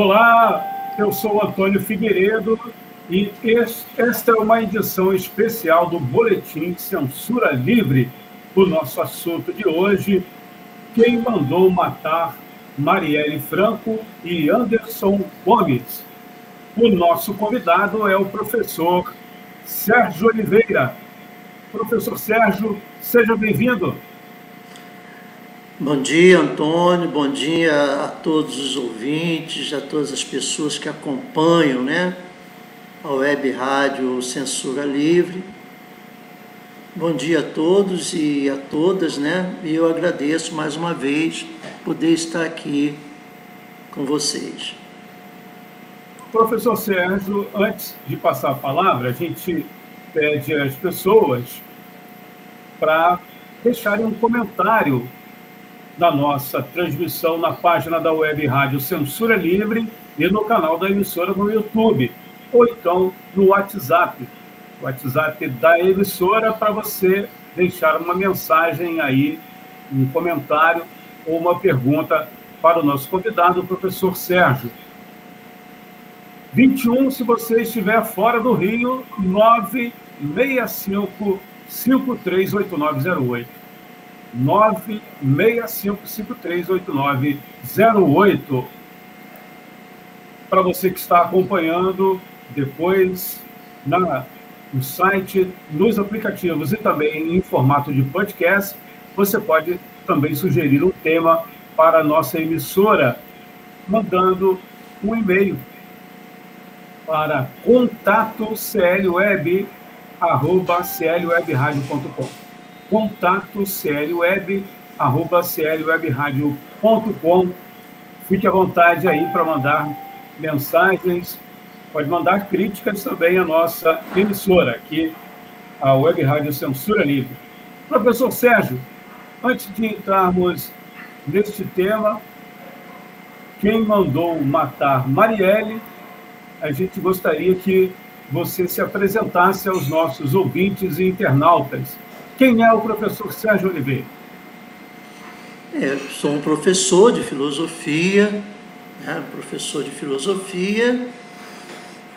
Olá, eu sou Antônio Figueiredo e esta é uma edição especial do Boletim Censura Livre. O nosso assunto de hoje: quem mandou matar Marielle Franco e Anderson Gomes. O nosso convidado é o professor Sérgio Oliveira. Professor Sérgio, seja bem-vindo. Bom dia, Antônio. Bom dia a todos os ouvintes, a todas as pessoas que acompanham, né, a Web Rádio Censura Livre. Bom dia a todos e a todas, né? E eu agradeço mais uma vez poder estar aqui com vocês. Professor Sérgio, antes de passar a palavra, a gente pede às pessoas para deixarem um comentário da nossa transmissão na página da Web Rádio Censura Livre e no canal da emissora no YouTube, ou então no WhatsApp, WhatsApp da emissora, para você deixar uma mensagem aí, um comentário ou uma pergunta para o nosso convidado, o professor Sérgio. 21, se você estiver fora do Rio, 965 538908. 965538908. Para você que está acompanhando depois na, no site, nos aplicativos e também em formato de podcast, você pode também sugerir um tema para a nossa emissora, mandando um e-mail para contato contato clweb, arroba. Fique à vontade aí para mandar mensagens, pode mandar críticas também à nossa emissora, aqui, a Web Rádio Censura Livre. Professor Sérgio, antes de entrarmos neste tema, quem mandou matar Marielle, a gente gostaria que você se apresentasse aos nossos ouvintes e internautas quem é o professor Sérgio Oliveira? É, sou um professor de filosofia, né, professor de filosofia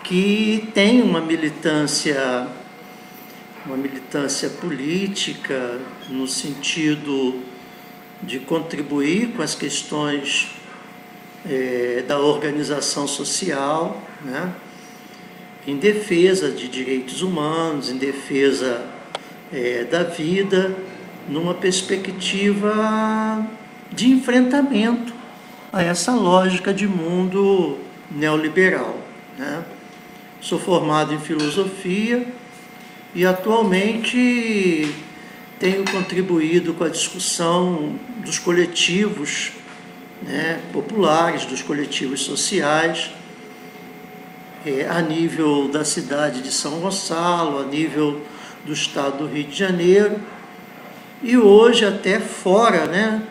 que tem uma militância, uma militância política no sentido de contribuir com as questões é, da organização social, né, em defesa de direitos humanos, em defesa é, da vida numa perspectiva de enfrentamento a essa lógica de mundo neoliberal. Né? Sou formado em filosofia e atualmente tenho contribuído com a discussão dos coletivos né, populares, dos coletivos sociais, é, a nível da cidade de São Gonçalo, a nível do estado do Rio de Janeiro e hoje até fora né,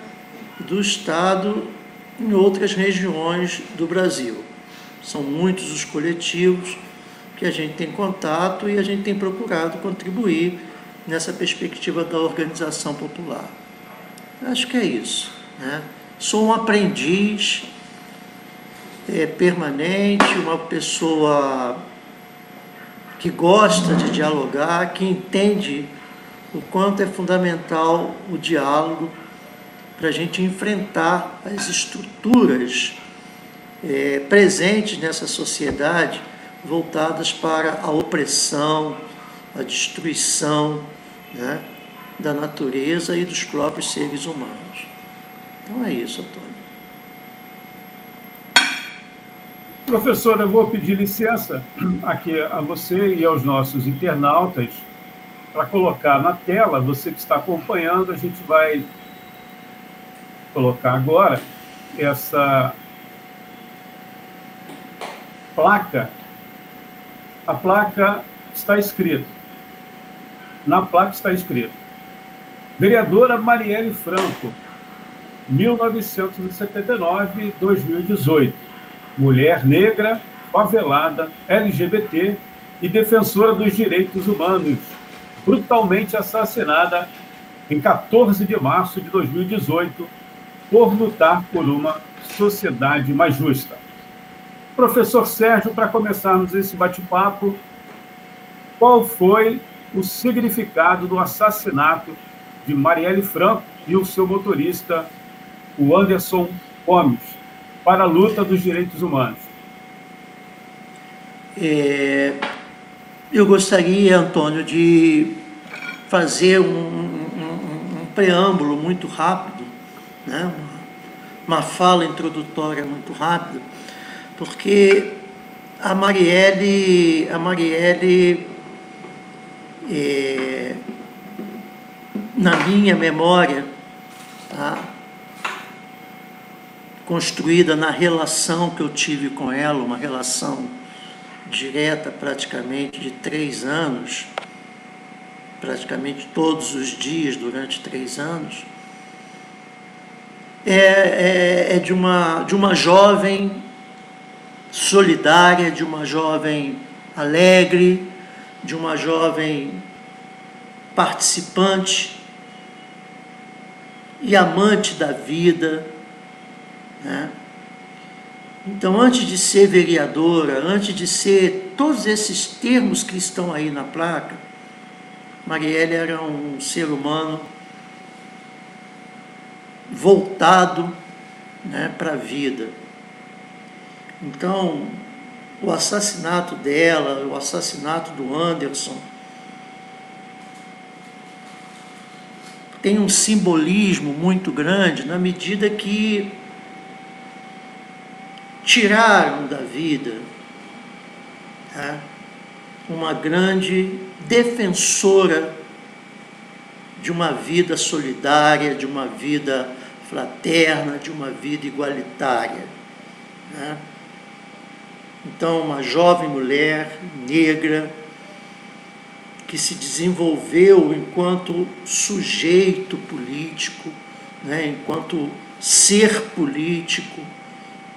do estado em outras regiões do Brasil. São muitos os coletivos que a gente tem contato e a gente tem procurado contribuir nessa perspectiva da organização popular. Acho que é isso. Né? Sou um aprendiz é, permanente, uma pessoa que gosta de dialogar, que entende o quanto é fundamental o diálogo para a gente enfrentar as estruturas é, presentes nessa sociedade voltadas para a opressão, a destruição né, da natureza e dos próprios seres humanos. Então é isso, Antônio. Professor, eu vou pedir licença aqui a você e aos nossos internautas para colocar na tela, você que está acompanhando, a gente vai colocar agora essa placa. A placa está escrito. Na placa está escrito: Vereadora Marielle Franco, 1979-2018 mulher negra, favelada, LGBT e defensora dos direitos humanos, brutalmente assassinada em 14 de março de 2018 por lutar por uma sociedade mais justa. professor Sérgio, para começarmos esse bate-papo, qual foi o significado do assassinato de Marielle Franco e o seu motorista, o Anderson Gomes, para a luta dos direitos humanos? É, eu gostaria, Antônio, de fazer um, um, um preâmbulo muito rápido, né? uma, fala introdutória muito rápida, porque a Marielle, a Marielle é, na minha memória, tá? Construída na relação que eu tive com ela, uma relação direta praticamente de três anos, praticamente todos os dias durante três anos, é, é, é de, uma, de uma jovem solidária, de uma jovem alegre, de uma jovem participante e amante da vida. Né? Então, antes de ser vereadora, antes de ser todos esses termos que estão aí na placa, Marielle era um ser humano voltado né, para a vida. Então, o assassinato dela, o assassinato do Anderson, tem um simbolismo muito grande na medida que tiraram da vida tá, uma grande defensora de uma vida solidária, de uma vida fraterna, de uma vida igualitária. Né? Então, uma jovem mulher negra que se desenvolveu enquanto sujeito político, né? enquanto ser político,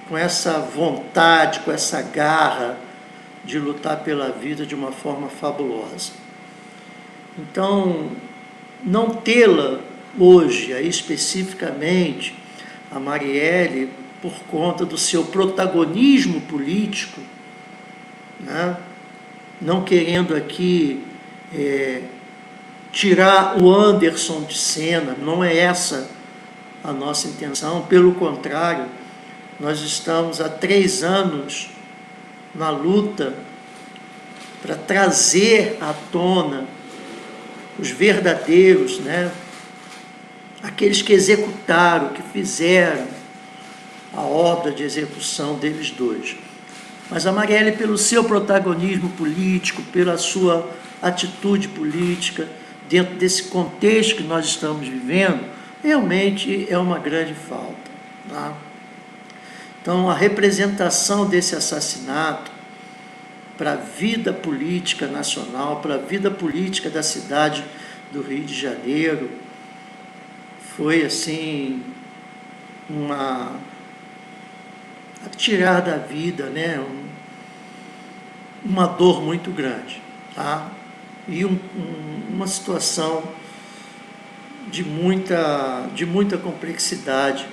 com essa vontade, com essa garra de lutar pela vida de uma forma fabulosa. Então, não tê-la hoje, aí especificamente, a Marielle, por conta do seu protagonismo político, né? não querendo aqui é, tirar o Anderson de cena, não é essa a nossa intenção, pelo contrário, nós estamos há três anos na luta para trazer à tona os verdadeiros, né? aqueles que executaram, que fizeram a obra de execução deles dois. Mas a Marielle, pelo seu protagonismo político, pela sua atitude política, dentro desse contexto que nós estamos vivendo, realmente é uma grande falta. Tá? Então, a representação desse assassinato para a vida política nacional, para a vida política da cidade do Rio de Janeiro, foi assim uma tirar da vida, né, um, uma dor muito grande, tá? E um, um, uma situação de muita de muita complexidade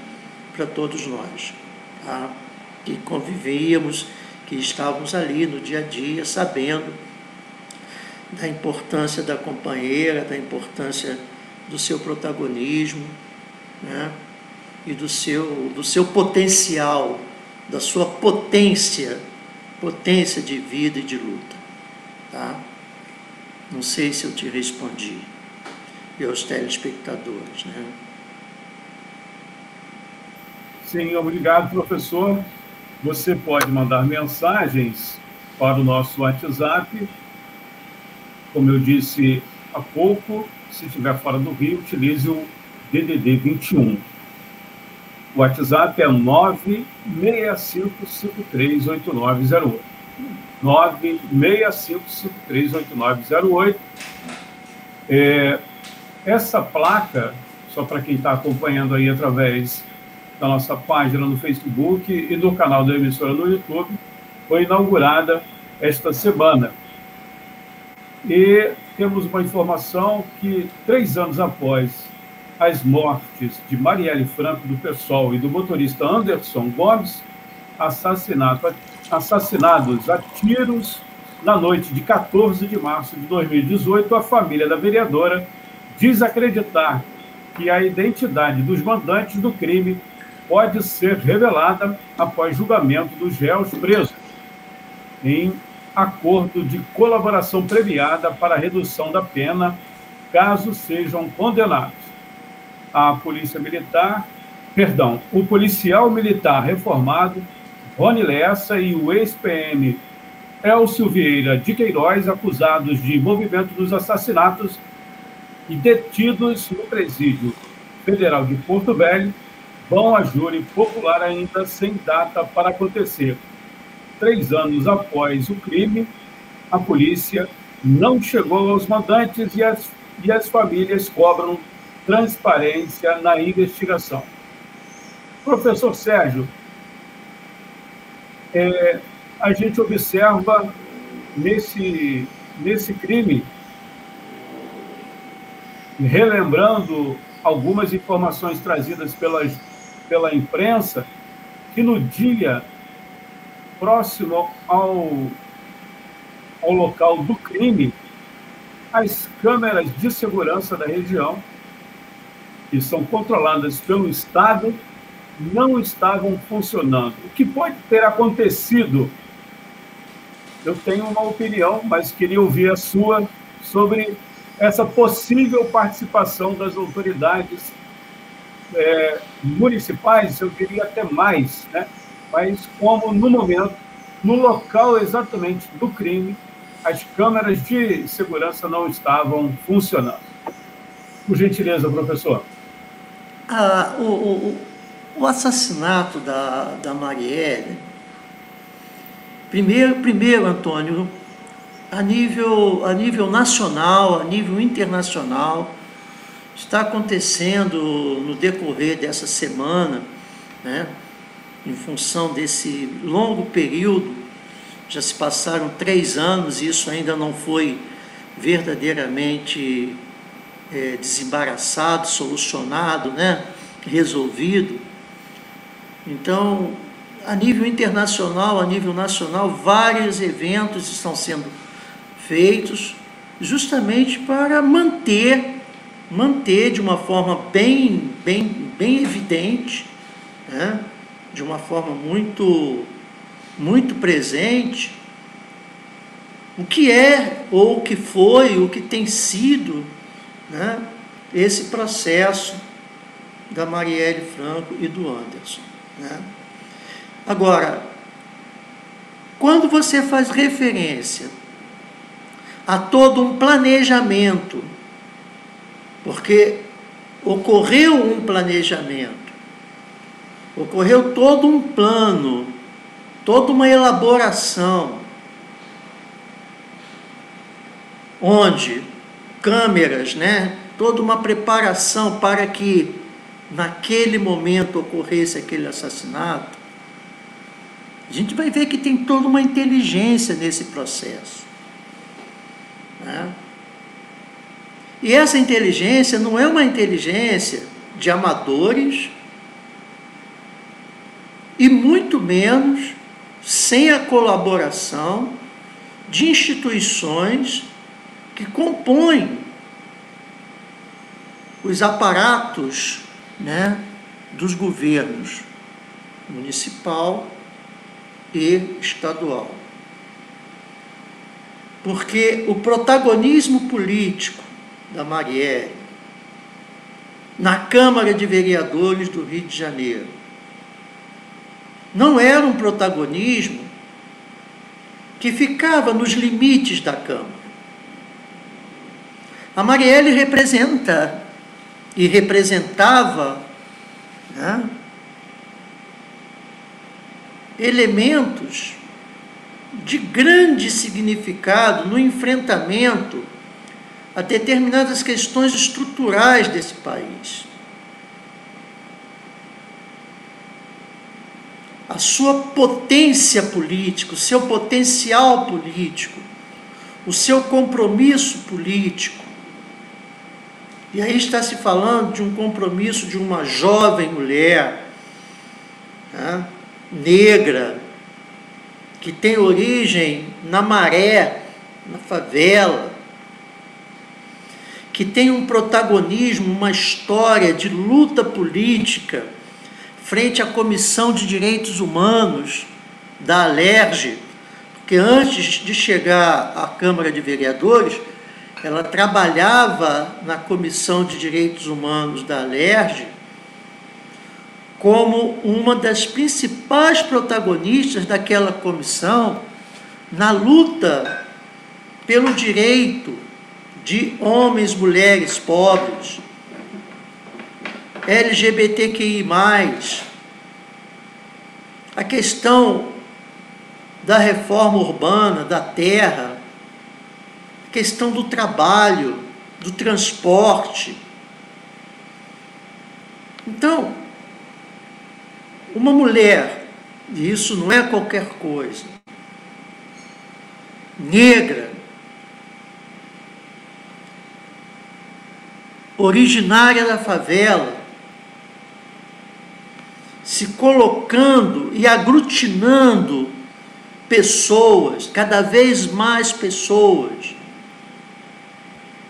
para todos nós tá? que convivíamos, que estávamos ali no dia a dia, sabendo da importância da companheira, da importância do seu protagonismo, né? e do seu, do seu potencial, da sua potência, potência de vida e de luta. Tá? Não sei se eu te respondi, e aos telespectadores. Né? Sim, obrigado, professor. Você pode mandar mensagens para o nosso WhatsApp. Como eu disse há pouco, se estiver fora do Rio, utilize o DDD 21. O WhatsApp é 965538908. 965538908. É, essa placa, só para quem está acompanhando aí através da nossa página no Facebook e do canal da emissora no YouTube, foi inaugurada esta semana. E temos uma informação que, três anos após as mortes de Marielle Franco, do PSOL, e do motorista Anderson Gomes, assassinato assassinados a tiros na noite de 14 de março de 2018, a família da vereadora diz acreditar que a identidade dos mandantes do crime pode ser revelada após julgamento dos réus presos, em acordo de colaboração premiada para redução da pena, caso sejam condenados. A Polícia Militar, perdão, o policial militar reformado, Rony Lessa, e o ex-PM Elcio Vieira de Queiroz, acusados de envolvimento dos assassinatos e detidos no presídio federal de Porto Velho, vão a júri popular ainda sem data para acontecer. Três anos após o crime, a polícia não chegou aos mandantes e as, e as famílias cobram transparência na investigação. Professor Sérgio, é, a gente observa nesse, nesse crime, relembrando algumas informações trazidas pelas, pela imprensa, que no dia próximo ao, ao local do crime, as câmeras de segurança da região, que são controladas pelo Estado, não estavam funcionando. O que pode ter acontecido eu tenho uma opinião, mas queria ouvir a sua sobre essa possível participação das autoridades é, municipais, eu diria até mais, né? mas como no momento, no local exatamente do crime, as câmeras de segurança não estavam funcionando. Por gentileza, professor. Ah, o, o, o assassinato da, da Marielle Primeiro, primeiro, Antônio, a nível, a nível nacional, a nível internacional, está acontecendo no decorrer dessa semana, né, em função desse longo período, já se passaram três anos e isso ainda não foi verdadeiramente é, desembaraçado, solucionado, né, resolvido. Então, a nível internacional, a nível nacional, vários eventos estão sendo feitos justamente para manter, manter de uma forma bem, bem, bem evidente, né? de uma forma muito, muito presente, o que é ou o que foi, o que tem sido né? esse processo da Marielle Franco e do Anderson. Né? Agora, quando você faz referência a todo um planejamento, porque ocorreu um planejamento, ocorreu todo um plano, toda uma elaboração, onde câmeras, né, toda uma preparação para que naquele momento ocorresse aquele assassinato, a gente vai ver que tem toda uma inteligência nesse processo. Né? E essa inteligência não é uma inteligência de amadores e muito menos sem a colaboração de instituições que compõem os aparatos né, dos governos municipal, e estadual. Porque o protagonismo político da Marielle na Câmara de Vereadores do Rio de Janeiro não era um protagonismo que ficava nos limites da Câmara. A Marielle representa e representava né, elementos de grande significado no enfrentamento a determinadas questões estruturais desse país. A sua potência política, o seu potencial político, o seu compromisso político. E aí está se falando de um compromisso de uma jovem mulher. Né? negra, que tem origem na maré, na favela, que tem um protagonismo, uma história de luta política frente à Comissão de Direitos Humanos da Alerj, porque antes de chegar à Câmara de Vereadores, ela trabalhava na Comissão de Direitos Humanos da Alerj como uma das principais protagonistas daquela comissão na luta pelo direito de homens, mulheres, pobres, LGBTQI, a questão da reforma urbana, da terra, a questão do trabalho, do transporte. Então, uma mulher, e isso não é qualquer coisa, negra, originária da favela, se colocando e aglutinando pessoas, cada vez mais pessoas,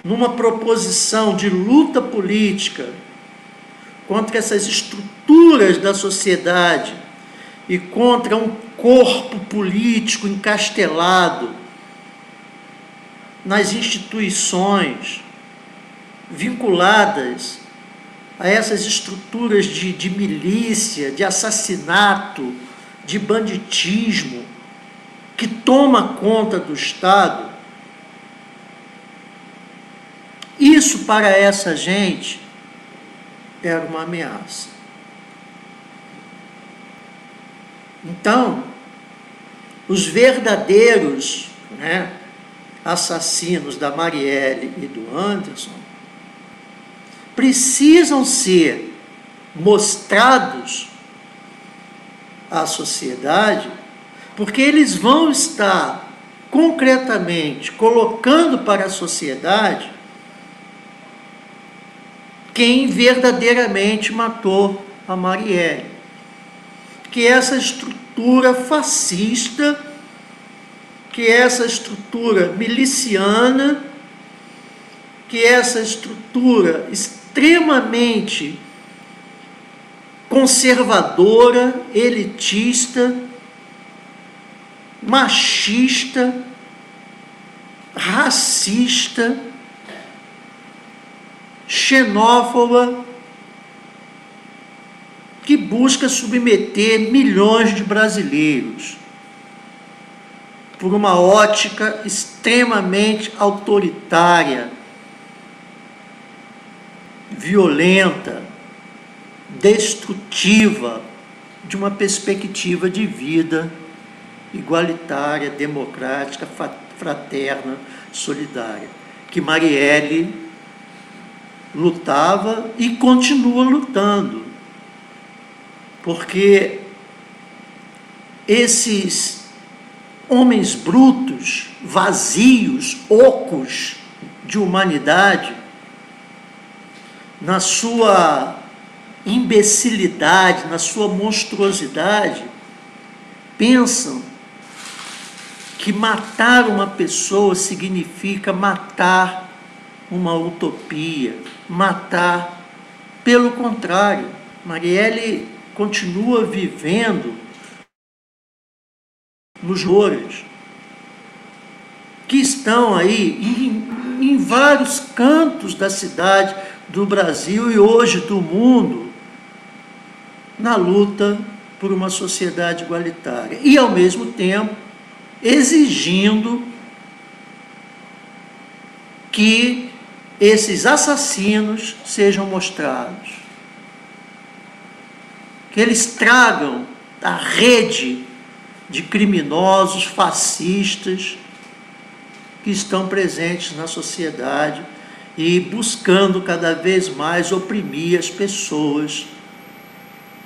numa proposição de luta política contra essas estruturas da sociedade e contra um corpo político encastelado nas instituições vinculadas a essas estruturas de, de milícia, de assassinato, de banditismo, que toma conta do Estado, isso para essa gente era uma ameaça. Então, os verdadeiros né, assassinos da Marielle e do Anderson precisam ser mostrados à sociedade, porque eles vão estar concretamente colocando para a sociedade quem verdadeiramente matou a Marielle. Que essa estrutura fascista, que essa estrutura miliciana, que essa estrutura extremamente conservadora, elitista, machista, racista, xenófoba, que busca submeter milhões de brasileiros por uma ótica extremamente autoritária violenta, destrutiva de uma perspectiva de vida igualitária, democrática, fraterna, solidária, que Marielle lutava e continua lutando. Porque esses homens brutos, vazios, ocos de humanidade, na sua imbecilidade, na sua monstruosidade, pensam que matar uma pessoa significa matar uma utopia, matar. Pelo contrário, Marielle continua vivendo nos louros que estão aí em, em vários cantos da cidade, do Brasil e hoje do mundo na luta por uma sociedade igualitária e, ao mesmo tempo, exigindo que esses assassinos sejam mostrados, que eles tragam a rede de criminosos fascistas que estão presentes na sociedade e buscando cada vez mais oprimir as pessoas,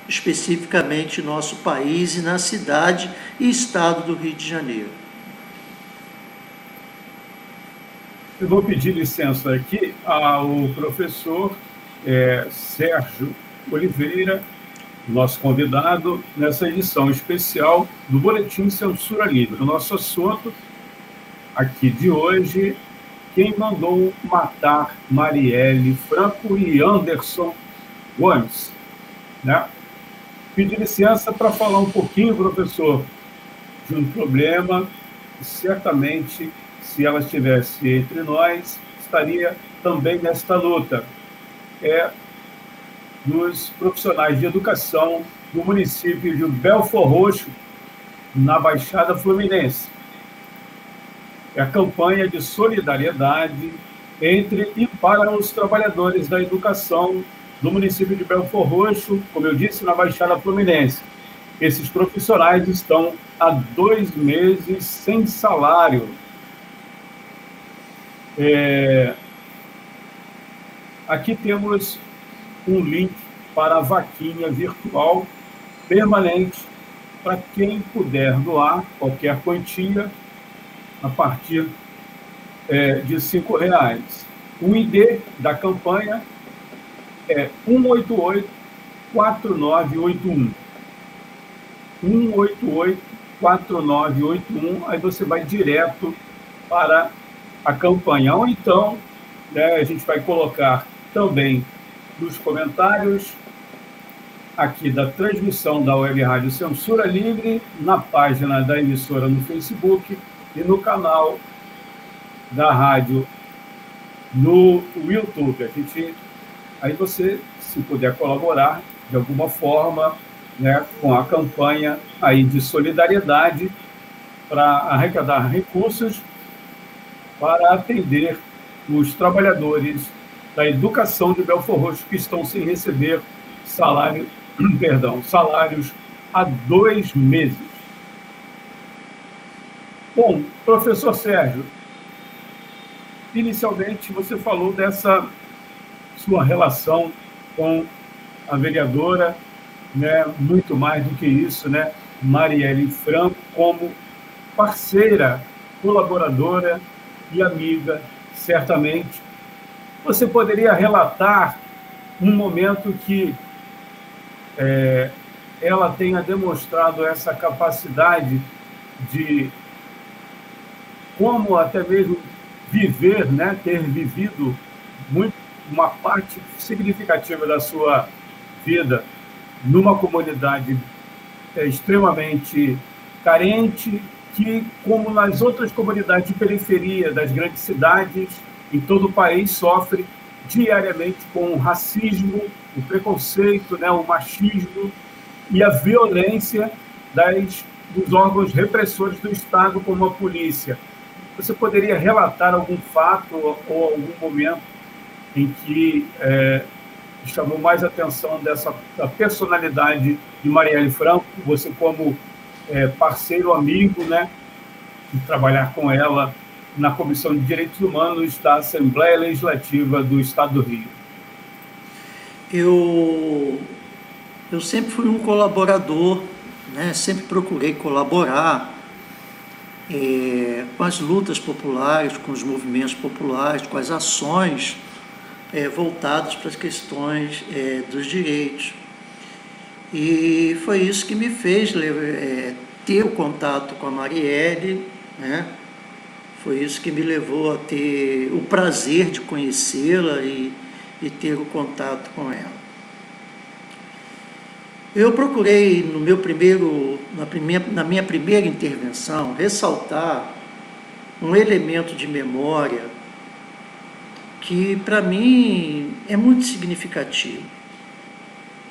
especificamente no nosso país e na cidade e estado do Rio de Janeiro. Eu vou pedir licença aqui ao professor é, Sérgio Oliveira, nosso convidado nessa edição especial do Boletim Censura Livre. O nosso assunto aqui de hoje, quem mandou matar Marielle Franco e Anderson Gomes. Né? Pedir licença para falar um pouquinho, professor, de um problema que certamente, se ela estivesse entre nós, estaria também nesta luta. É dos profissionais de educação do município de Belfor Roxo, na Baixada Fluminense. É a campanha de solidariedade entre e para os trabalhadores da educação do município de Belfor Roxo, como eu disse, na Baixada Fluminense. Esses profissionais estão há dois meses sem salário. É... Aqui temos um link para a vaquinha virtual permanente para quem puder doar qualquer quantia a partir é, de cinco reais. O ID da campanha é 188 4981. 188 4981, aí você vai direto para a campanha. Ou então, né, a gente vai colocar também nos comentários aqui da transmissão da Web Rádio Censura Livre, na página da emissora no Facebook e no canal da rádio no YouTube. A gente, aí você, se puder colaborar de alguma forma, né, com a campanha aí de solidariedade para arrecadar recursos para atender os trabalhadores da educação de Belfor Roxo que estão sem receber salário, perdão, salários há dois meses. Bom, professor Sérgio, inicialmente você falou dessa sua relação com a vereadora, né, muito mais do que isso, né, Marielle Franco, como parceira, colaboradora e amiga, certamente, você poderia relatar um momento que é, ela tenha demonstrado essa capacidade de como até mesmo viver, né, ter vivido muito, uma parte significativa da sua vida numa comunidade é, extremamente carente, que, como nas outras comunidades de periferia das grandes cidades, em todo o país sofre diariamente com o racismo, o preconceito, né, o machismo e a violência das, dos órgãos repressores do Estado, como a polícia. Você poderia relatar algum fato ou, algum momento em que é, chamou mais atenção dessa da personalidade de Marielle Franco, você como é, parceiro, amigo, né, de trabalhar com ela na Comissão de Direitos Humanos da Assembleia Legislativa do Estado do Rio? Eu, eu sempre fui um colaborador, né? sempre procurei colaborar é, com as lutas populares, com os movimentos populares, com as ações é, voltadas para as questões é, dos direitos. E foi isso que me fez é, ter o contato com a Marielle, né? Foi isso que me levou a ter o prazer de conhecê-la e, e ter o contato com ela. Eu procurei no meu primeiro, na, primeira, na minha primeira intervenção, ressaltar um elemento de memória que para mim é muito significativo.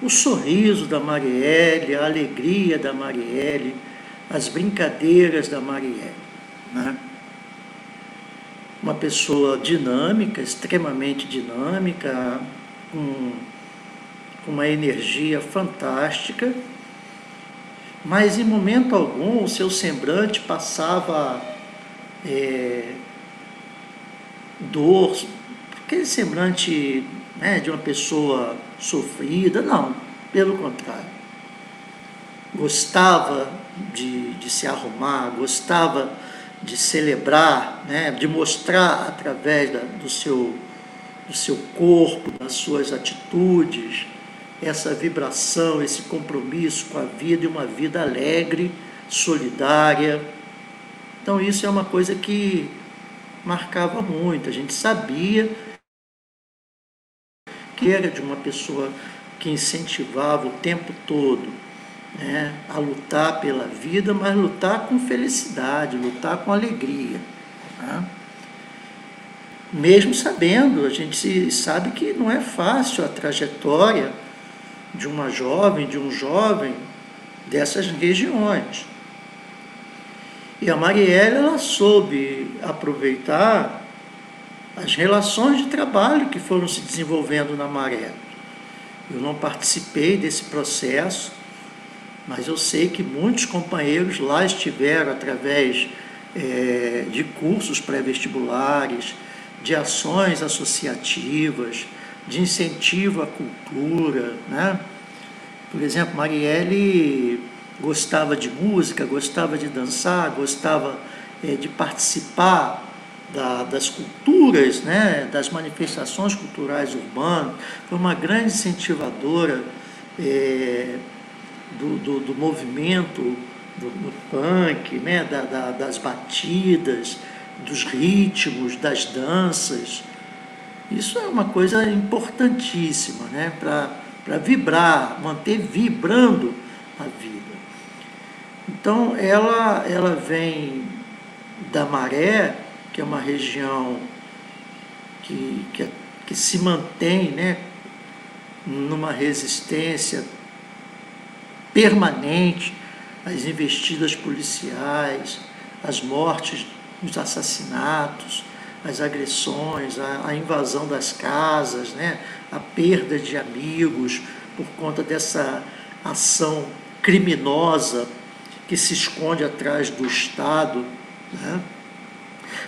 O sorriso da Marielle, a alegria da Marielle, as brincadeiras da Marielle. Né? uma pessoa dinâmica, extremamente dinâmica, com uma energia fantástica, mas em momento algum o seu semblante passava é, dor, aquele semblante né, de uma pessoa sofrida, não, pelo contrário. Gostava de, de se arrumar, gostava de celebrar, né, de mostrar através da, do, seu, do seu corpo, das suas atitudes, essa vibração, esse compromisso com a vida e uma vida alegre, solidária. Então, isso é uma coisa que marcava muito. A gente sabia que era de uma pessoa que incentivava o tempo todo né, a lutar pela vida, mas lutar com felicidade, lutar com alegria. Né? Mesmo sabendo, a gente sabe que não é fácil a trajetória de uma jovem, de um jovem dessas regiões. E a Marielle ela soube aproveitar as relações de trabalho que foram se desenvolvendo na Maré. Eu não participei desse processo, mas eu sei que muitos companheiros lá estiveram através é, de cursos pré-vestibulares, de ações associativas, de incentivo à cultura. Né? Por exemplo, Marielle gostava de música, gostava de dançar, gostava é, de participar da, das culturas, né, das manifestações culturais urbanas, foi uma grande incentivadora é, do, do, do, movimento do, do punk, né, da, da, das batidas, dos ritmos, das danças. Isso é uma coisa importantíssima né, para vibrar, manter vibrando a vida. Então, ela, ela vem da maré que é uma região que, que, que se mantém né, numa resistência permanente às investidas policiais, às mortes, os assassinatos, as agressões, a, a, invasão das casas, né, a perda de amigos por conta dessa ação criminosa que se esconde atrás do Estado. Né?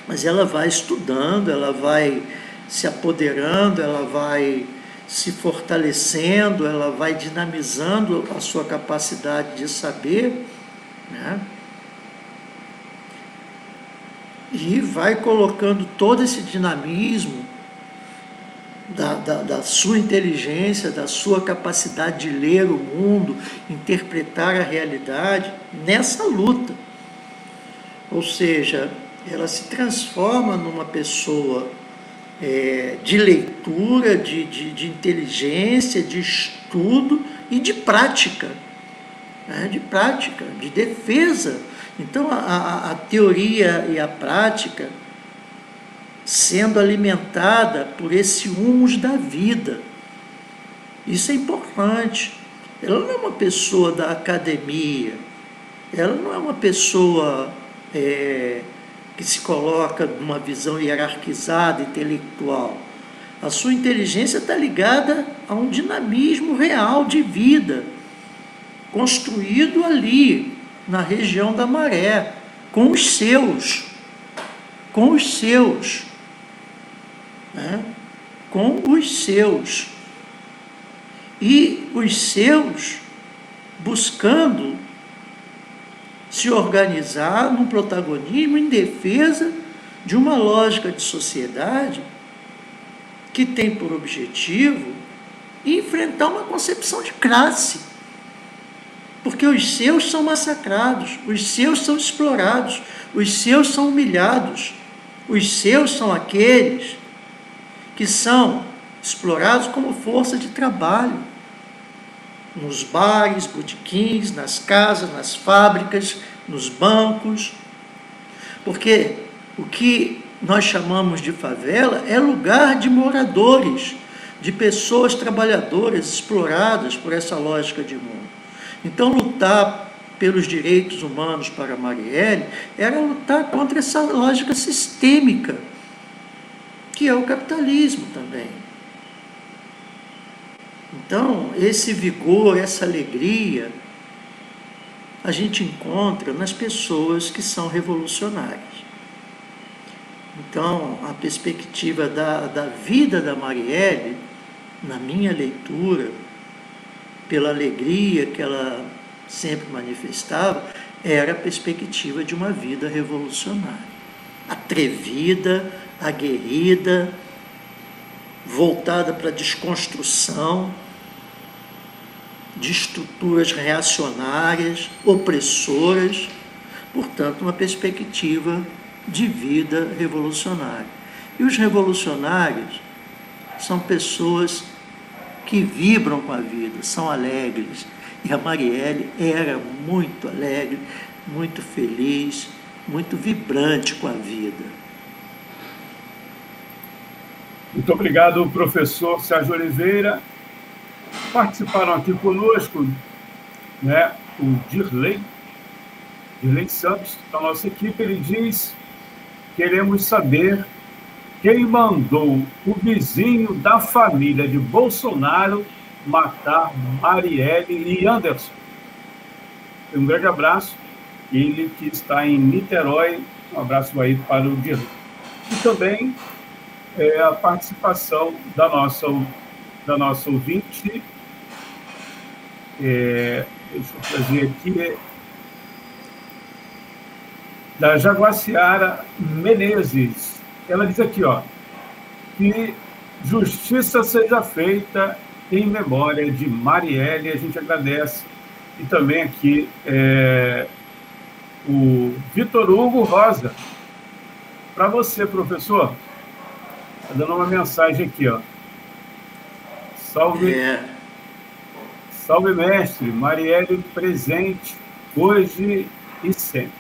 mas ela vai estudando, ela vai se apoderando, ela vai se fortalecendo, ela vai dinamizando a sua capacidade de saber, né? E vai colocando todo esse dinamismo da, da, da, sua inteligência, da sua capacidade de ler o mundo, interpretar a realidade nessa luta. Ou seja, ela se transforma numa pessoa é, de leitura, de, de, de, inteligência, de estudo e de prática. Né? De prática, de defesa. Então, a, a, teoria e a prática sendo alimentada por esse humus da vida. Isso é importante. Ela não é uma pessoa da academia, ela não é uma pessoa é, que se coloca numa visão hierarquizada, intelectual. A sua inteligência está ligada a um dinamismo real de vida, construído ali, na região da maré, com os seus. Com os seus. Né? Com os seus. E os seus buscando se organizar num protagonismo em defesa de uma lógica de sociedade que tem por objetivo enfrentar uma concepção de classe. Porque os seus são massacrados, os seus são explorados, os seus são humilhados, os seus são aqueles que são explorados como força de trabalho nos bares, botiquins, nas casas, nas fábricas, nos bancos. Porque o que nós chamamos de favela é lugar de moradores, de pessoas trabalhadoras exploradas por essa lógica de mundo. Então, lutar pelos direitos humanos para Marielle era lutar contra essa lógica sistêmica, que é o capitalismo também. Então, esse vigor, essa alegria, a gente encontra nas pessoas que são revolucionárias. Então, a perspectiva da, da vida da Marielle, na minha leitura, pela alegria que ela sempre manifestava, era a perspectiva de uma vida revolucionária. Atrevida, aguerrida, voltada para a desconstrução, de estruturas reacionárias, opressoras, portanto, uma perspectiva de vida revolucionária. E os revolucionários são pessoas que vibram com a vida, são alegres. E a Marielle era muito alegre, muito feliz, muito vibrante com a vida. Muito obrigado, professor Sérgio Oliveira. Participaram aqui conosco né, o Dirley, Dirley Santos, da nossa equipe. Ele diz: queremos saber quem mandou o vizinho da família de Bolsonaro matar Marielle e Anderson. Um grande abraço. Ele que está em Niterói. Um abraço aí para o Dirley. E também é, a participação da nossa, da nossa ouvinte. É, deixa eu trazer aqui. Da Jaguaciara Menezes. Ela diz aqui, ó, que justiça seja feita em memória de Marielle. A gente agradece. E também aqui é, o Vitor Hugo Rosa. Para você, professor, Está dando uma mensagem aqui, ó. Salve. É. Salve, mestre. Marielle presente hoje e sempre.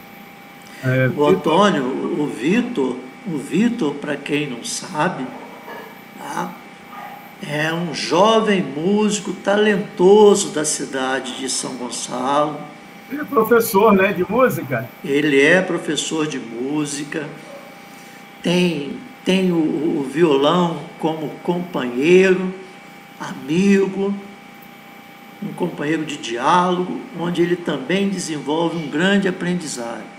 É, o Antônio, o Vitor, o Vitor, para quem não sabe, tá? é um jovem músico talentoso da cidade de São Gonçalo. Ele é professor né, de música? Ele é professor de música, tem tem o, o violão como companheiro, amigo, um companheiro de diálogo, onde ele também desenvolve um grande aprendizado.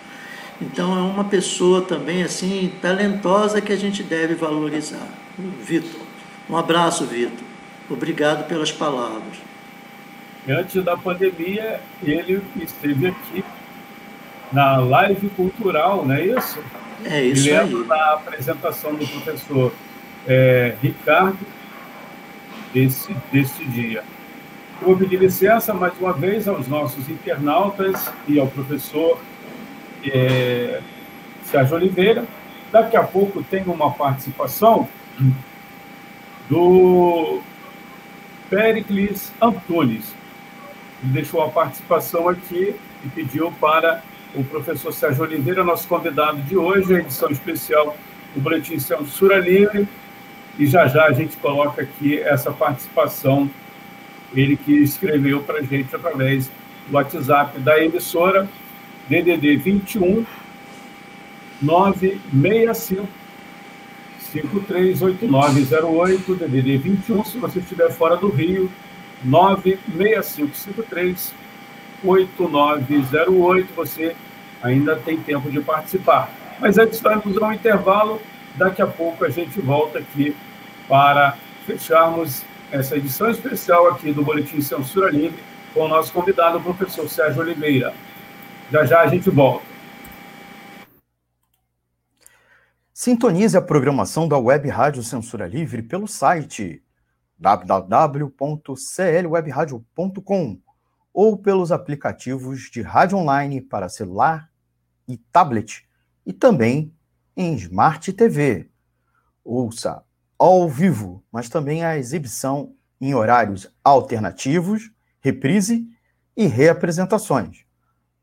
Então é uma pessoa também assim talentosa que a gente deve valorizar. Vitor, um abraço, Vitor. Obrigado pelas palavras. Antes da pandemia, ele esteve aqui na live cultural, não é isso? É isso aí. da apresentação do professor é, Ricardo desse, desse dia. Vou pedir licença mais uma vez aos nossos internautas e ao professor é, Sérgio Oliveira. Daqui a pouco tem uma participação do Pericles Antunes. Ele deixou a participação aqui e pediu para o professor Sérgio Oliveira, nosso convidado de hoje, a edição especial do Boletim Censura Livre. E já já a gente coloca aqui essa participação, ele que escreveu para a gente através do WhatsApp da emissora, DDD 21 965 538908, DDD 21, se você estiver fora do Rio, 96553 8908. Você ainda tem tempo de participar. Mas antes de irmos ao intervalo, daqui a pouco a gente volta aqui para fecharmos essa edição especial aqui do Boletim Censura Livre com o nosso convidado, o professor Sérgio Oliveira. Já já a gente volta. Sintonize a programação da Web Rádio Censura Livre pelo site www.clwebradio.com ou pelos aplicativos de rádio online para celular e tablet e também em Smart TV. Ouça ao vivo, mas também a exibição em horários alternativos, reprise e reapresentações.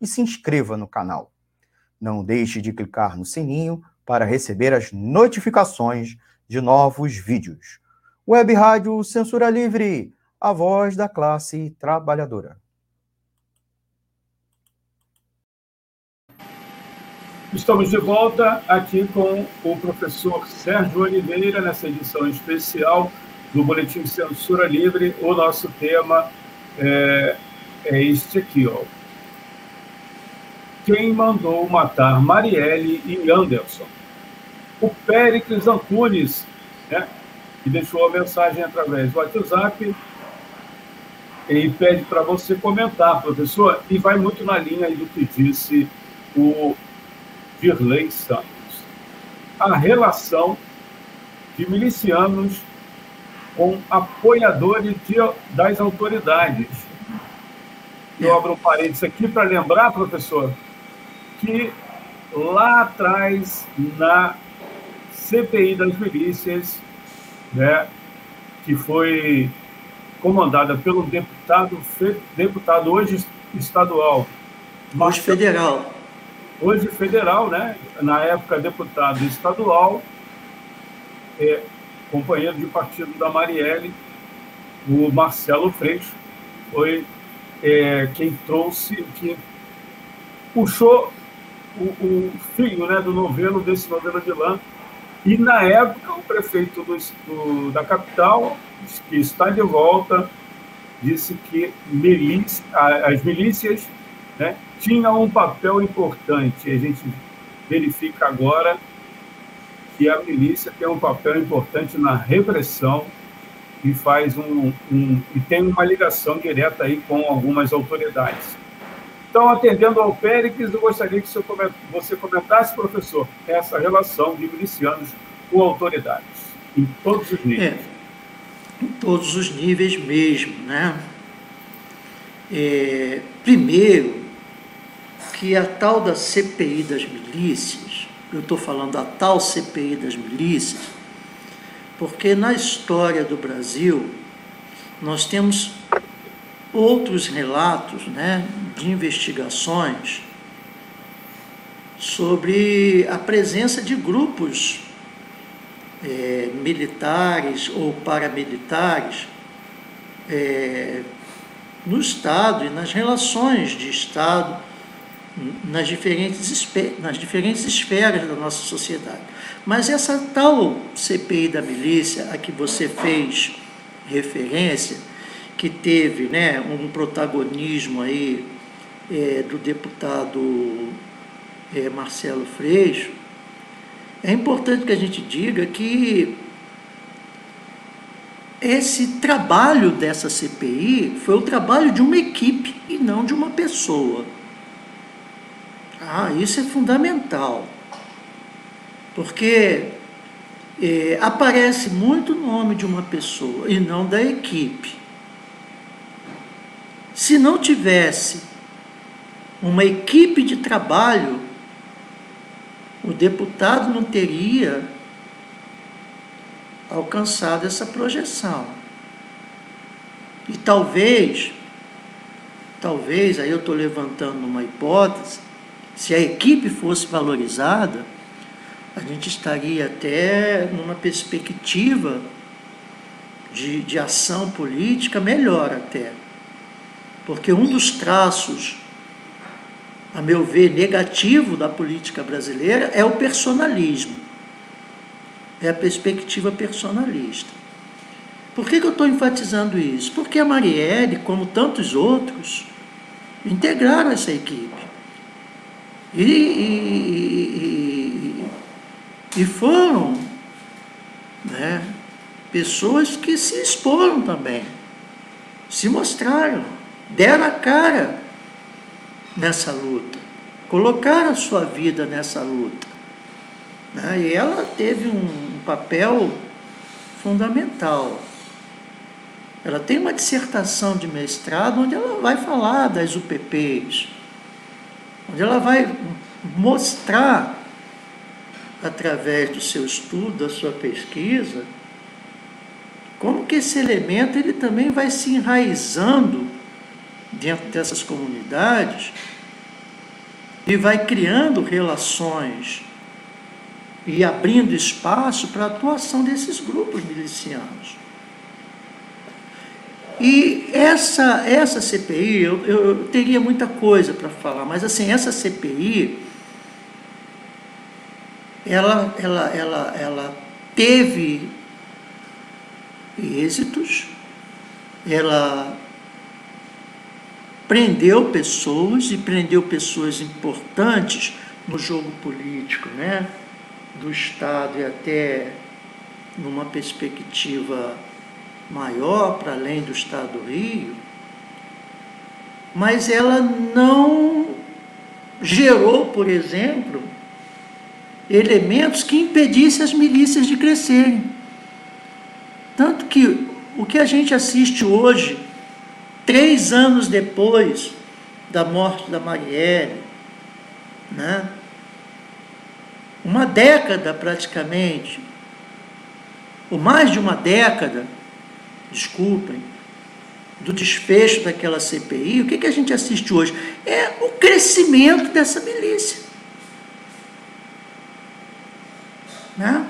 e se inscreva no canal. Não deixe de clicar no sininho para receber as notificações de novos vídeos. Web Rádio Censura Livre a voz da classe trabalhadora. Estamos de volta aqui com o professor Sérgio Oliveira, nessa edição especial do Boletim Censura Livre. O nosso tema é é este aqui, ó. Quem mandou matar Marielle e Anderson? O Péricles Antunes, né, que deixou a mensagem através do WhatsApp e pede para você comentar, professor, e vai muito na linha do que disse o Virley Santos. A relação de milicianos com apoiadores de, das autoridades. Eu abro um parênteses aqui para lembrar, professor, que lá atrás, na CPI das milícias, né, que foi comandada pelo deputado, deputado hoje estadual. Hoje federal. Hoje federal, né? Na época deputado estadual, é, companheiro de partido da Marielle, o Marcelo Freixo, foi é, quem trouxe, quem puxou o, o fio né, do novelo, desse novelo de lã. E, na época, o prefeito do, do, da capital, que está de volta, disse que milícia, as milícias né, tinham um papel importante. A gente verifica agora que a milícia tem um papel importante na repressão e faz um, um e tem uma ligação direta aí com algumas autoridades. Então, atendendo ao Péricles, eu gostaria que você comentasse, professor, essa relação de milicianos com autoridades, em todos os níveis. É, em todos os níveis mesmo, né? É, primeiro, que a tal da CPI das milícias, eu estou falando da tal CPI das milícias, porque na história do Brasil nós temos outros relatos né, de investigações sobre a presença de grupos é, militares ou paramilitares é, no Estado e nas relações de Estado nas diferentes, nas diferentes esferas da nossa sociedade. Mas essa tal CPI da milícia a que você fez referência, que teve né, um protagonismo aí é, do deputado é, Marcelo Freixo, é importante que a gente diga que esse trabalho dessa CPI foi o trabalho de uma equipe e não de uma pessoa. Ah, isso é fundamental. Porque é, aparece muito o nome de uma pessoa e não da equipe. Se não tivesse uma equipe de trabalho, o deputado não teria alcançado essa projeção. E talvez, talvez, aí eu estou levantando uma hipótese, se a equipe fosse valorizada, a gente estaria até numa perspectiva de, de ação política melhor até. Porque um dos traços, a meu ver, negativo da política brasileira é o personalismo. É a perspectiva personalista. Por que, que eu estou enfatizando isso? Porque a Marielle, como tantos outros, integraram essa equipe. E, e, e, foram né, pessoas que se exporam também, se mostraram, deram a cara nessa luta, colocaram a sua vida nessa luta. Né, e ela teve um papel fundamental. Ela tem uma dissertação de mestrado onde ela vai falar das UPPs, onde ela vai mostrar, através do seu estudo, da sua pesquisa, como que esse elemento ele também vai se enraizando dentro dessas comunidades e vai criando relações e abrindo espaço para a atuação desses grupos milicianos. E essa, essa CPI, eu, eu teria muita coisa para falar, mas assim, essa CPI, ela, ela, ela, ela teve êxitos, ela prendeu pessoas e prendeu pessoas importantes no jogo político, né? Do Estado e até numa perspectiva maior para além do Estado do Rio, mas ela não gerou, por exemplo, elementos que impedissem as milícias de crescerem. Tanto que o que a gente assiste hoje, três anos depois da morte da Marielle, né? uma década praticamente, ou mais de uma década, desculpem, do desfecho daquela CPI, o que, que a gente assiste hoje? É o crescimento dessa milícia. Né?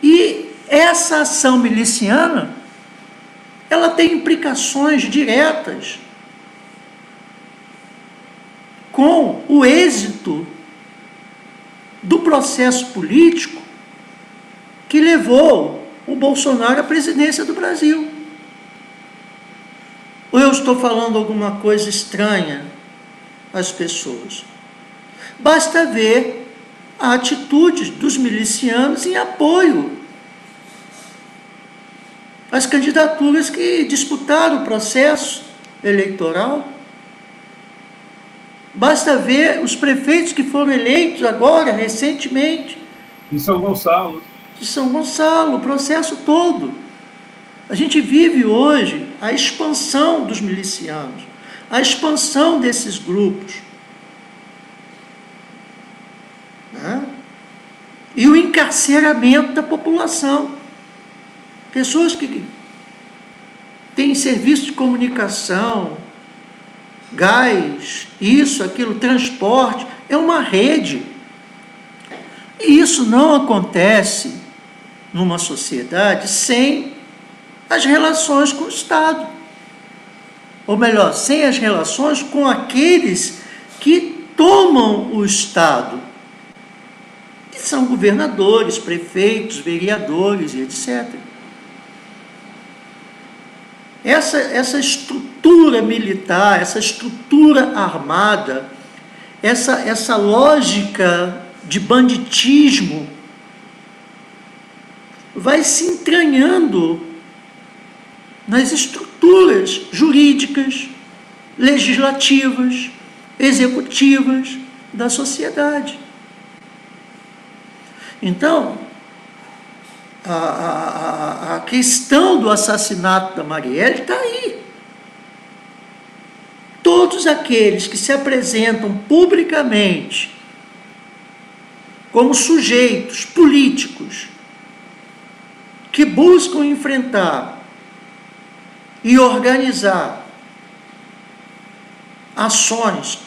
E essa ação miliciana, ela tem implicações diretas com o êxito do processo político que levou o Bolsonaro à presidência do Brasil. Ou eu estou falando alguma coisa estranha às pessoas? Basta ver a atitude dos milicianos em apoio às candidaturas que disputaram o processo eleitoral. Basta ver os prefeitos que foram eleitos agora, recentemente. Em São Gonçalo. De São Gonçalo, o processo todo. A gente vive hoje a expansão dos milicianos, a expansão desses grupos. Né? E o encarceramento da população. Pessoas que têm serviço de comunicação, gás, isso, aquilo, transporte, é uma rede. E isso não acontece numa sociedade sem as relações com o Estado. Ou melhor, sem as relações com aqueles que tomam o Estado, que são governadores, prefeitos, vereadores etc. Essa, essa estrutura militar, essa estrutura armada, essa, essa lógica de banditismo vai se entranhando nas estruturas jurídicas, legislativas, executivas da sociedade. Então, a, a, a questão do assassinato da Marielle está aí. Todos aqueles que se apresentam publicamente como sujeitos políticos que buscam enfrentar e organizar ações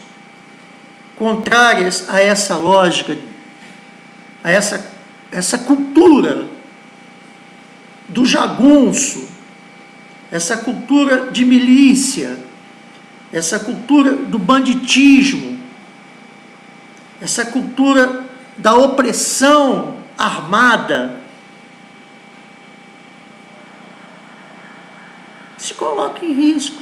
contrárias a essa lógica, a essa, essa cultura do jagunço, essa cultura de milícia, essa cultura do banditismo, essa cultura da opressão armada se coloca em risco.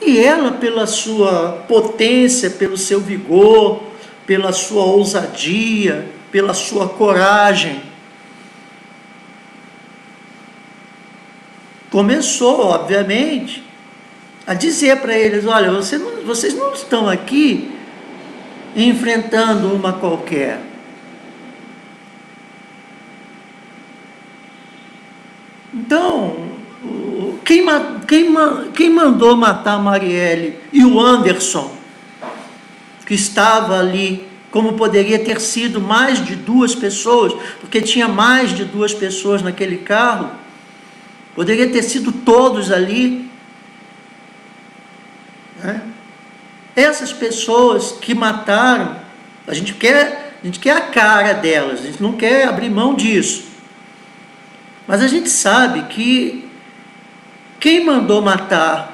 E ela, pela sua potência, pelo seu vigor, pela sua ousadia, pela sua coragem, começou, obviamente, a dizer para eles: olha, você não, vocês não estão aqui enfrentando uma qualquer. Então, quem, quem, quem mandou matar Marielle e o Anderson, que estava ali, como poderia ter sido mais de duas pessoas, porque tinha mais de duas pessoas naquele carro, poderia ter sido todos ali. Né? Essas pessoas que mataram, a gente quer, a gente quer a cara delas, a gente não quer abrir mão disso. Mas a gente sabe que quem mandou matar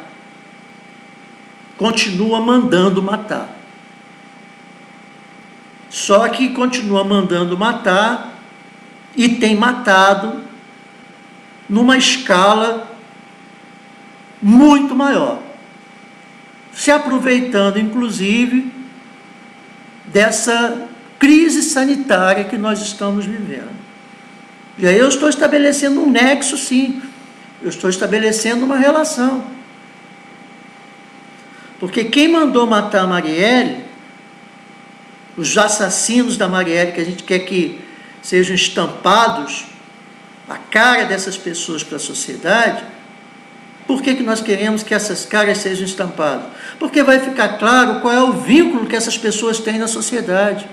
continua mandando matar. Só que continua mandando matar e tem matado numa escala muito maior, se aproveitando inclusive dessa crise sanitária que nós estamos vivendo. E aí eu estou estabelecendo um nexo, sim, eu estou estabelecendo uma relação. Porque quem mandou matar a Marielle, os assassinos da Marielle, que a gente quer que sejam estampados a cara dessas pessoas para a sociedade, por que, que nós queremos que essas caras sejam estampadas? Porque vai ficar claro qual é o vínculo que essas pessoas têm na sociedade.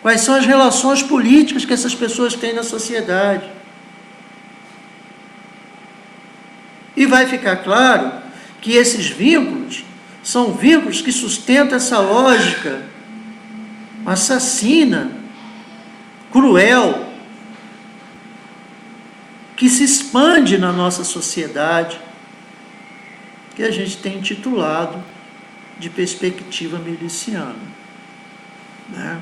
Quais são as relações políticas que essas pessoas têm na sociedade. E vai ficar claro que esses vínculos são vínculos que sustentam essa lógica assassina, cruel, que se expande na nossa sociedade, que a gente tem intitulado de perspectiva miliciana. Né?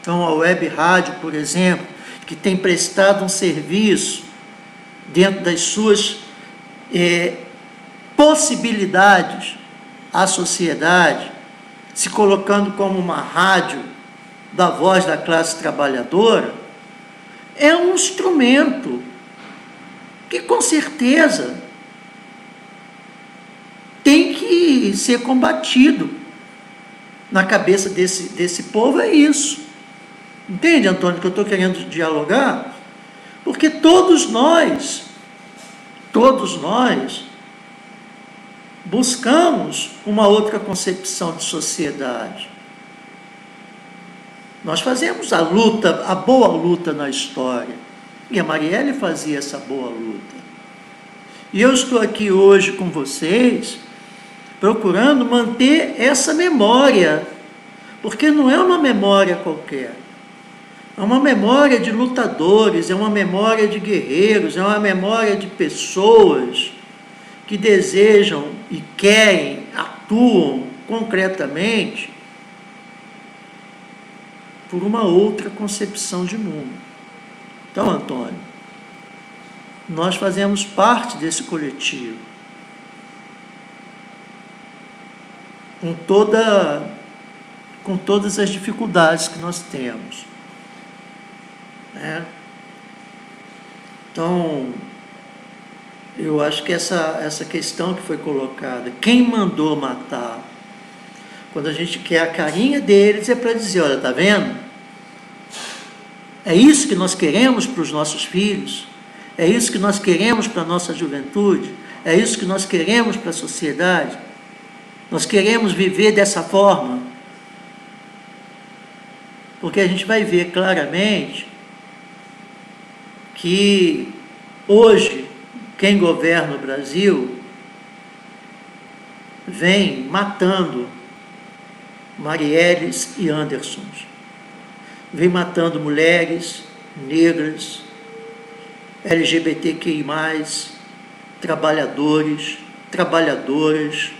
Então, a web rádio, por exemplo, que tem prestado um serviço dentro das suas é, possibilidades à sociedade, se colocando como uma rádio da voz da classe trabalhadora, é um instrumento que com certeza tem que ser combatido. Na cabeça desse, desse povo é isso. Entende, Antônio, que eu estou querendo dialogar? Porque todos nós, todos nós, buscamos uma outra concepção de sociedade. Nós fazemos a luta, a boa luta na história. E a Marielle fazia essa boa luta. E eu estou aqui hoje com vocês procurando manter essa memória, porque não é uma memória qualquer. É uma memória de lutadores, é uma memória de guerreiros, é uma memória de pessoas que desejam e querem, atuam concretamente por uma outra concepção de mundo. Então, Antônio, nós fazemos parte desse coletivo. Com, toda, com todas as dificuldades que nós temos. Né? Então, eu acho que essa, essa questão que foi colocada, quem mandou matar? Quando a gente quer a carinha deles, é para dizer: olha, tá vendo? É isso que nós queremos para os nossos filhos? É isso que nós queremos para a nossa juventude? É isso que nós queremos para a sociedade? Nós queremos viver dessa forma? Porque a gente vai ver claramente que hoje quem governa o Brasil vem matando Marielles e Andersons vem matando mulheres, negras, LGBTQI, trabalhadores, trabalhadoras,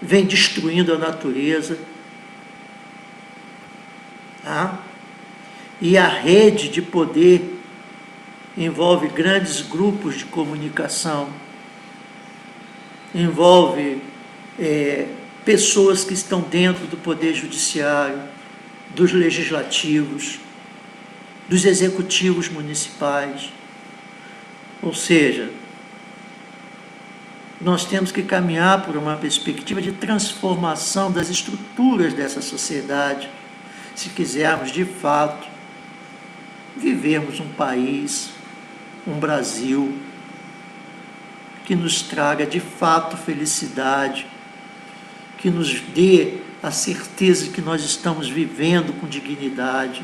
vem destruindo a natureza. Tá? E a rede de poder envolve grandes grupos de comunicação, envolve é, pessoas que estão dentro do poder judiciário, dos legislativos, dos executivos municipais. Ou seja, nós temos que caminhar por uma perspectiva de transformação das estruturas dessa sociedade, se quisermos de fato vivermos um país, um Brasil que nos traga de fato felicidade, que nos dê a certeza que nós estamos vivendo com dignidade,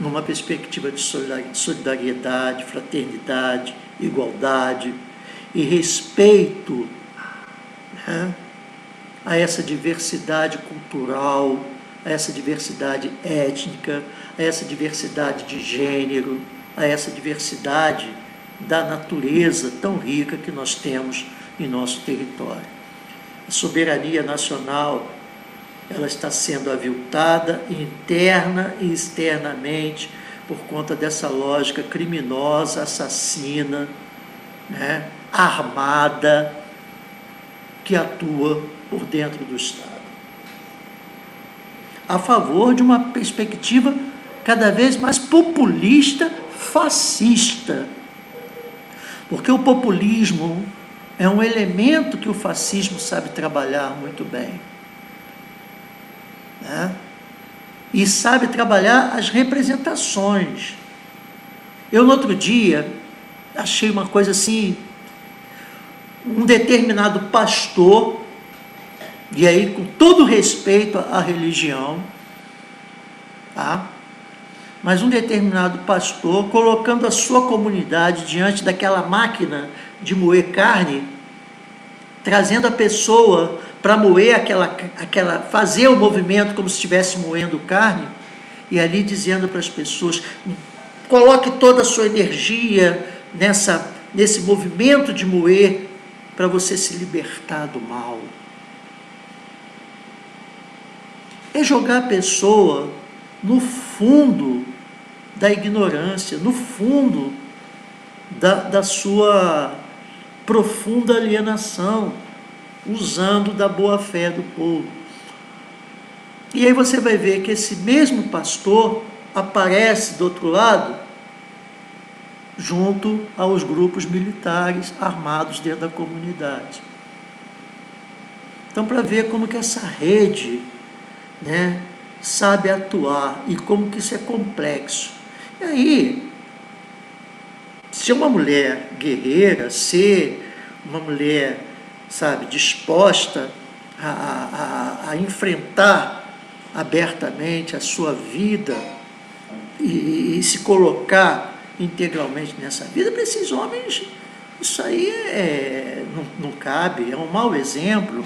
numa perspectiva de solidariedade, fraternidade, igualdade e respeito né, a essa diversidade cultural, a essa diversidade étnica, a essa diversidade de gênero, a essa diversidade da natureza tão rica que nós temos em nosso território a soberania nacional ela está sendo aviltada interna e externamente por conta dessa lógica criminosa, assassina, né, armada que atua por dentro do Estado. A favor de uma perspectiva cada vez mais populista, fascista. Porque o populismo é um elemento que o fascismo sabe trabalhar muito bem. Né? E sabe trabalhar as representações. Eu, no outro dia, achei uma coisa assim um determinado pastor, e aí com todo respeito à religião, tá? mas um determinado pastor colocando a sua comunidade diante daquela máquina de moer carne, trazendo a pessoa para moer aquela, aquela, fazer o movimento como se estivesse moendo carne, e ali dizendo para as pessoas: coloque toda a sua energia nessa, nesse movimento de moer para você se libertar do mal. É jogar a pessoa no fundo da ignorância, no fundo da, da sua profunda alienação, usando da boa fé do povo. E aí você vai ver que esse mesmo pastor aparece do outro lado junto aos grupos militares armados dentro da comunidade. Então, para ver como que essa rede né, sabe atuar e como que isso é complexo. E aí, se uma mulher guerreira, ser uma mulher, sabe, disposta a, a, a enfrentar abertamente a sua vida e, e se colocar integralmente nessa vida, para esses homens isso aí é, não, não cabe, é um mau exemplo.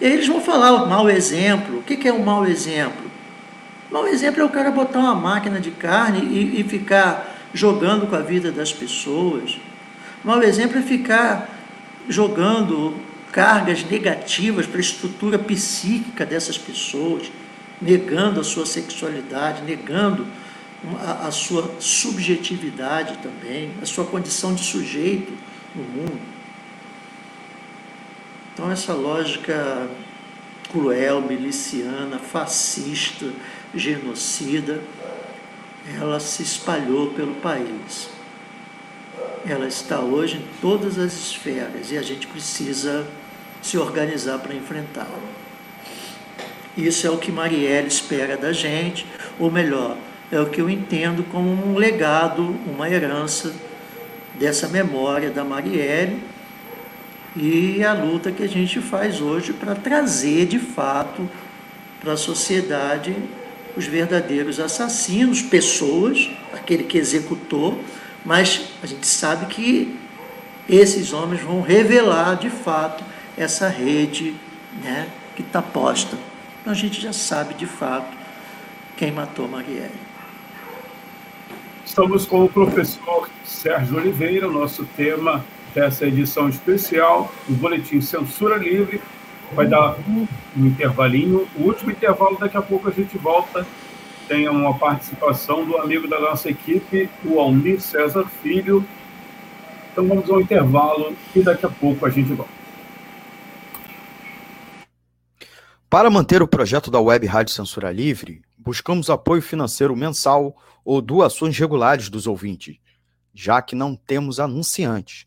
E aí eles vão falar o mau exemplo. O que, que é um mau exemplo? Mau exemplo é o cara botar uma máquina de carne e, e ficar jogando com a vida das pessoas. Mau exemplo é ficar jogando cargas negativas para a estrutura psíquica dessas pessoas, negando a sua sexualidade, negando a, a sua subjetividade também, a sua condição de sujeito no mundo. Então, essa lógica cruel, miliciana, fascista, genocida, ela se espalhou pelo país. Ela está hoje em todas as esferas e a gente precisa se organizar para enfrentá-la. Isso é o que Marielle espera da gente, ou melhor, é o que eu entendo como um legado, uma herança dessa memória da Marielle e a luta que a gente faz hoje para trazer de fato para a sociedade os verdadeiros assassinos, pessoas, aquele que executou, mas a gente sabe que esses homens vão revelar de fato essa rede né, que está posta. Então a gente já sabe de fato quem matou Marielle. Estamos com o professor Sérgio Oliveira, nosso tema dessa edição especial do Boletim Censura Livre. Vai dar um intervalinho, o último intervalo, daqui a pouco a gente volta. Tem uma participação do amigo da nossa equipe, o Almir César Filho. Então vamos ao intervalo e daqui a pouco a gente volta. Para manter o projeto da Web Rádio Censura Livre, buscamos apoio financeiro mensal ou doações regulares dos ouvintes, já que não temos anunciantes,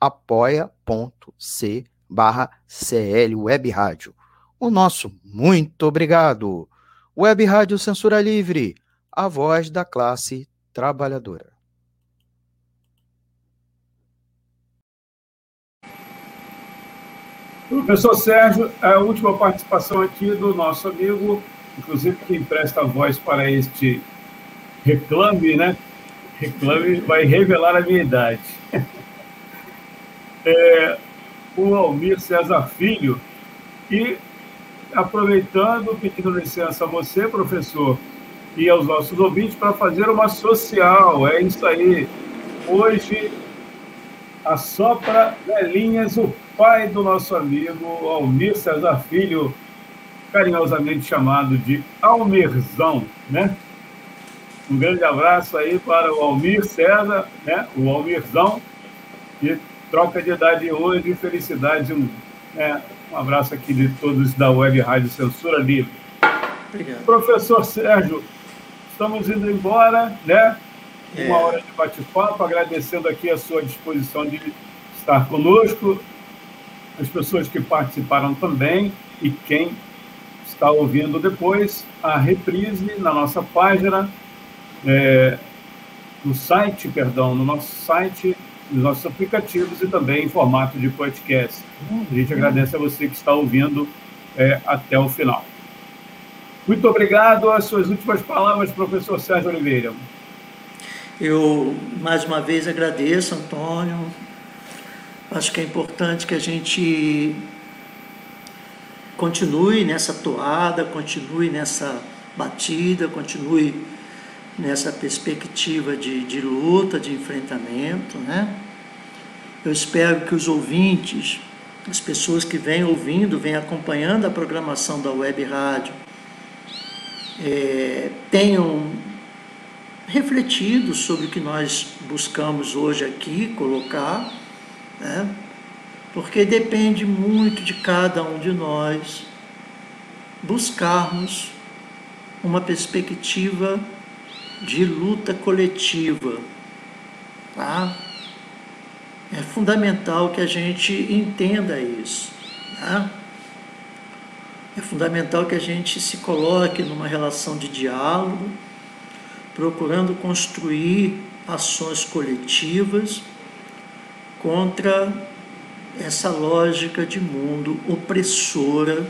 apoia.c barra CL Web Rádio. O nosso muito obrigado. Web Rádio Censura Livre, a voz da classe trabalhadora. Professor Sérgio, a última participação aqui do nosso amigo, inclusive que empresta a voz para este reclame, né? Reclame vai revelar a minha idade. É, o Almir César Filho. E aproveitando, pedindo licença a você, professor, e aos nossos ouvintes para fazer uma social. É isso aí. Hoje, a Sopra Velhinhas, o pai do nosso amigo Almir César Filho, carinhosamente chamado de Almirzão, né? Um grande abraço aí para o Almir César, né? O Almirzão, que troca de idade hoje, felicidade, um, né? um abraço aqui de todos da Web Rádio Censura Livre. Obrigado. Professor Sérgio, estamos indo embora, né? Uma é. hora de bate-papo, agradecendo aqui a sua disposição de estar conosco, as pessoas que participaram também e quem está ouvindo depois, a reprise na nossa página, é, no site, perdão, no nosso site, nos nossos aplicativos e também em formato de podcast. A gente agradece a você que está ouvindo é, até o final. Muito obrigado. As suas últimas palavras, professor Sérgio Oliveira. Eu, mais uma vez, agradeço, Antônio. Acho que é importante que a gente continue nessa toada, continue nessa batida, continue nessa perspectiva de, de luta, de enfrentamento, né? Eu espero que os ouvintes, as pessoas que vêm ouvindo, vêm acompanhando a programação da web rádio, é, tenham refletido sobre o que nós buscamos hoje aqui colocar, né? porque depende muito de cada um de nós buscarmos uma perspectiva de luta coletiva. Tá? É fundamental que a gente entenda isso. Tá? É fundamental que a gente se coloque numa relação de diálogo, procurando construir ações coletivas contra essa lógica de mundo opressora,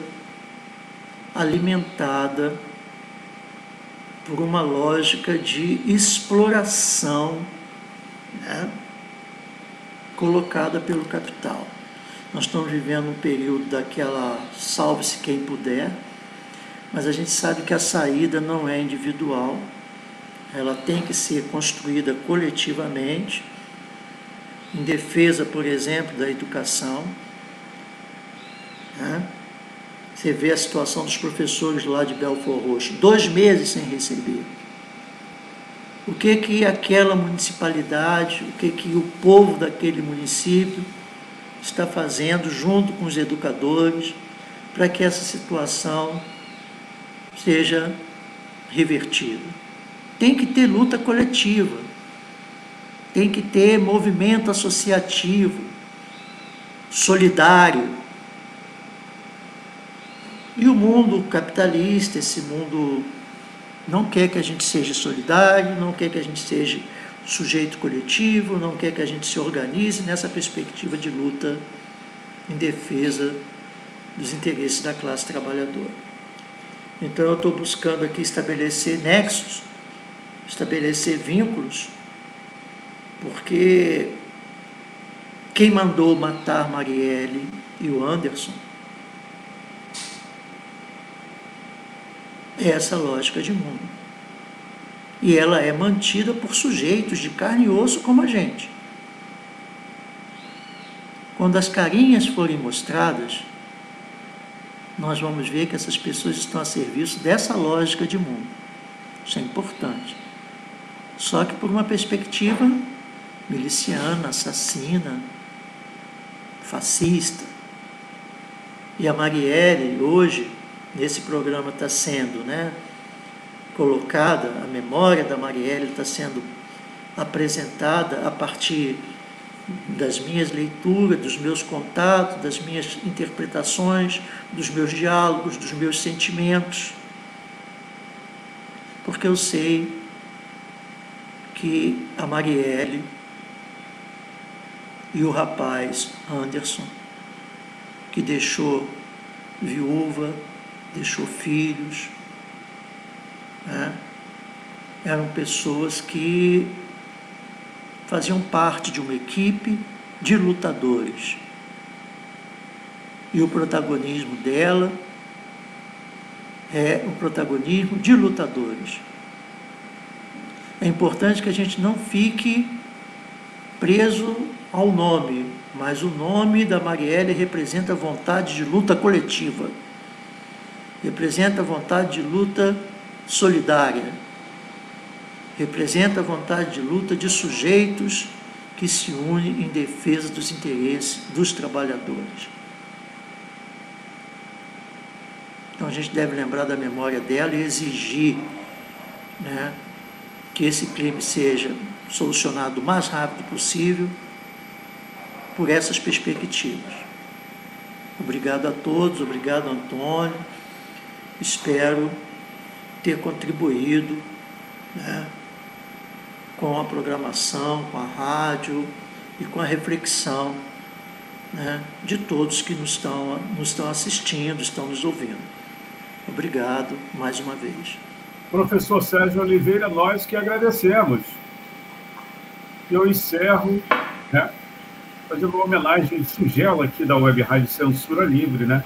alimentada por uma lógica de exploração né, colocada pelo capital. Nós estamos vivendo um período daquela salve-se quem puder, mas a gente sabe que a saída não é individual, ela tem que ser construída coletivamente, em defesa, por exemplo, da educação. Né? Você vê a situação dos professores lá de Belfort Roxo, dois meses sem receber. O que que aquela municipalidade, o que que o povo daquele município está fazendo junto com os educadores para que essa situação seja revertida? Tem que ter luta coletiva, tem que ter movimento associativo, solidário, e o mundo capitalista, esse mundo não quer que a gente seja solidário, não quer que a gente seja sujeito coletivo, não quer que a gente se organize nessa perspectiva de luta em defesa dos interesses da classe trabalhadora. Então eu estou buscando aqui estabelecer nexos, estabelecer vínculos, porque quem mandou matar Marielle e o Anderson essa lógica de mundo. E ela é mantida por sujeitos de carne e osso como a gente. Quando as carinhas forem mostradas, nós vamos ver que essas pessoas estão a serviço dessa lógica de mundo. Isso é importante. Só que por uma perspectiva miliciana, assassina, fascista. E a Marielle, hoje, nesse programa está sendo né, colocada, a memória da Marielle está sendo apresentada a partir das minhas leituras, dos meus contatos, das minhas interpretações, dos meus diálogos, dos meus sentimentos. Porque eu sei que a Marielle e o rapaz Anderson, que deixou viúva, deixou filhos. Né? Eram pessoas que faziam parte de uma equipe de lutadores. E o protagonismo dela é o protagonismo de lutadores. É importante que a gente não fique preso ao nome, mas o nome da Marielle representa a vontade de luta coletiva, representa a vontade de luta solidária, representa a vontade de luta de sujeitos que se unem em defesa dos interesses dos trabalhadores. Então a gente deve lembrar da memória dela e exigir né, que esse crime seja solucionado o mais rápido possível por essas perspectivas. Obrigado a todos, obrigado Antônio. Espero ter contribuído né, com a programação, com a rádio e com a reflexão né, de todos que nos estão, nos estão assistindo, estão nos ouvindo. Obrigado mais uma vez. Professor Sérgio Oliveira, nós que agradecemos. Eu encerro, né, fazendo uma homenagem singela aqui da Web Rádio Censura Livre, né?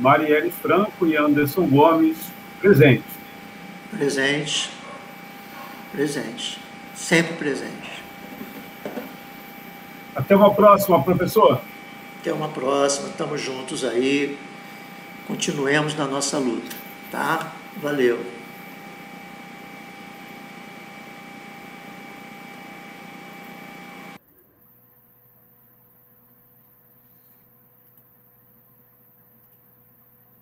Marielle Franco e Anderson Gomes, presentes. Presente, presente, sempre presente. Até uma próxima, professor. Até uma próxima, estamos juntos aí. Continuemos na nossa luta, tá? Valeu.